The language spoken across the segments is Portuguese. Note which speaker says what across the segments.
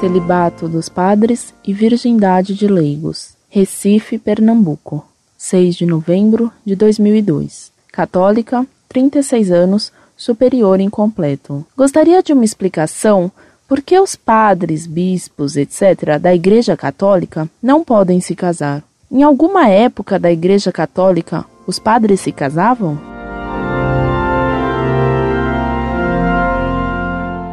Speaker 1: celibato dos padres e virgindade de leigos. Recife, Pernambuco. 6 de novembro de 2002. Católica, 36 anos, superior incompleto. Gostaria de uma explicação por que os padres, bispos, etc., da Igreja Católica não podem se casar. Em alguma época da Igreja Católica, os padres se casavam?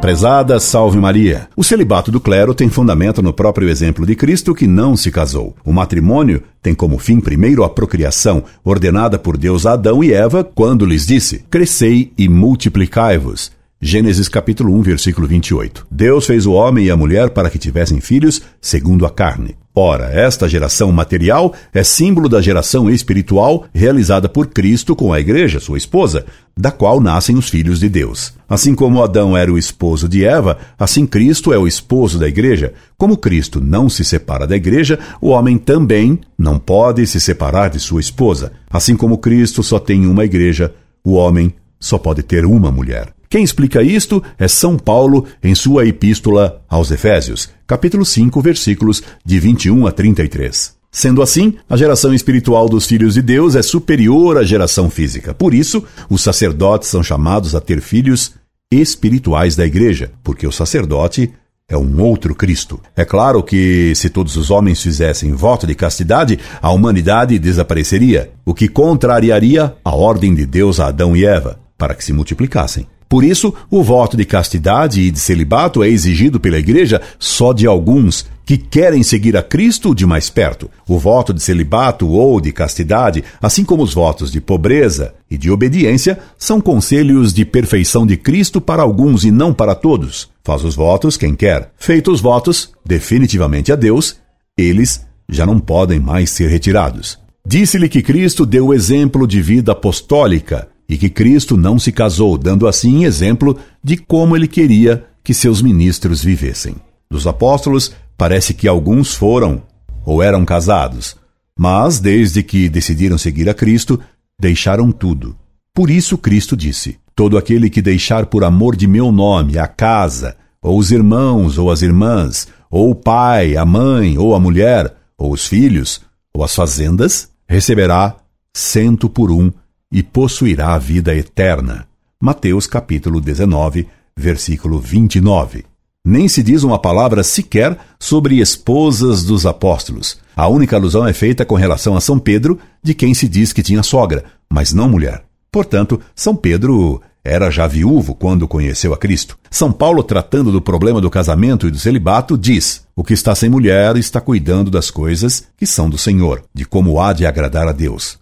Speaker 2: Prezada Salve Maria. O celibato do clero tem fundamento no próprio exemplo de Cristo que não se casou. O matrimônio tem como fim primeiro a procriação, ordenada por Deus a Adão e Eva quando lhes disse: Crescei e multiplicai-vos. Gênesis capítulo 1, versículo 28. Deus fez o homem e a mulher para que tivessem filhos segundo a carne. Ora, esta geração material é símbolo da geração espiritual realizada por Cristo com a igreja, sua esposa, da qual nascem os filhos de Deus. Assim como Adão era o esposo de Eva, assim Cristo é o esposo da igreja. Como Cristo não se separa da igreja, o homem também não pode se separar de sua esposa. Assim como Cristo só tem uma igreja, o homem só pode ter uma mulher. Quem explica isto é São Paulo em sua epístola aos Efésios, capítulo 5, versículos de 21 a 33. Sendo assim, a geração espiritual dos filhos de Deus é superior à geração física. Por isso, os sacerdotes são chamados a ter filhos espirituais da igreja, porque o sacerdote é um outro Cristo. É claro que, se todos os homens fizessem voto de castidade, a humanidade desapareceria, o que contrariaria a ordem de Deus a Adão e Eva, para que se multiplicassem. Por isso, o voto de castidade e de celibato é exigido pela Igreja só de alguns que querem seguir a Cristo de mais perto. O voto de celibato ou de castidade, assim como os votos de pobreza e de obediência, são conselhos de perfeição de Cristo para alguns e não para todos. Faz os votos quem quer. Feitos os votos, definitivamente a Deus, eles já não podem mais ser retirados. Disse-lhe que Cristo deu o exemplo de vida apostólica e que Cristo não se casou, dando assim exemplo de como ele queria que seus ministros vivessem. Dos apóstolos, parece que alguns foram ou eram casados, mas desde que decidiram seguir a Cristo, deixaram tudo. Por isso Cristo disse: Todo aquele que deixar por amor de meu nome a casa, ou os irmãos ou as irmãs, ou o pai, a mãe ou a mulher, ou os filhos, ou as fazendas, receberá cento por um e possuirá a vida eterna. Mateus capítulo 19, versículo 29. Nem se diz uma palavra sequer sobre esposas dos apóstolos. A única alusão é feita com relação a São Pedro, de quem se diz que tinha sogra, mas não mulher. Portanto, São Pedro era já viúvo quando conheceu a Cristo. São Paulo, tratando do problema do casamento e do celibato, diz: O que está sem mulher está cuidando das coisas que são do Senhor, de como há de agradar a Deus.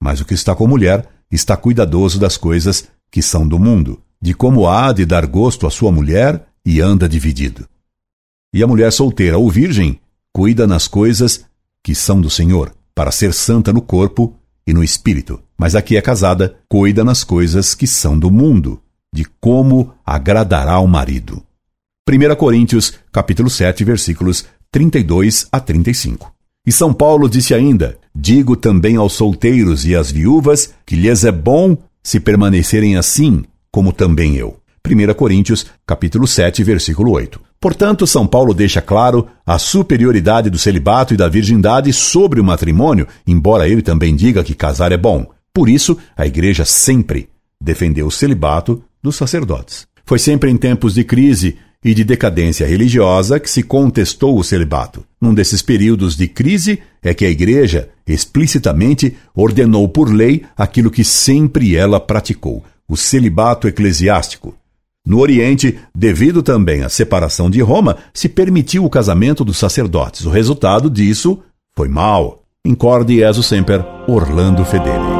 Speaker 2: Mas o que está com mulher está cuidadoso das coisas que são do mundo, de como há de dar gosto à sua mulher e anda dividido. E a mulher solteira ou virgem cuida nas coisas que são do Senhor, para ser santa no corpo e no espírito. Mas a que é casada cuida nas coisas que são do mundo, de como agradará ao marido. 1 Coríntios, capítulo 7, versículos 32 a 35. E São Paulo disse ainda: Digo também aos solteiros e às viúvas que lhes é bom se permanecerem assim, como também eu. 1 Coríntios, capítulo 7, versículo 8. Portanto, São Paulo deixa claro a superioridade do celibato e da virgindade sobre o matrimônio, embora ele também diga que casar é bom. Por isso, a igreja sempre defendeu o celibato dos sacerdotes. Foi sempre em tempos de crise e de decadência religiosa que se contestou o celibato. Num desses períodos de crise é que a Igreja explicitamente ordenou por lei aquilo que sempre ela praticou, o celibato eclesiástico. No Oriente, devido também à separação de Roma, se permitiu o casamento dos sacerdotes. O resultado disso foi mau. Incorde Jesus Semper, Orlando Fedeli.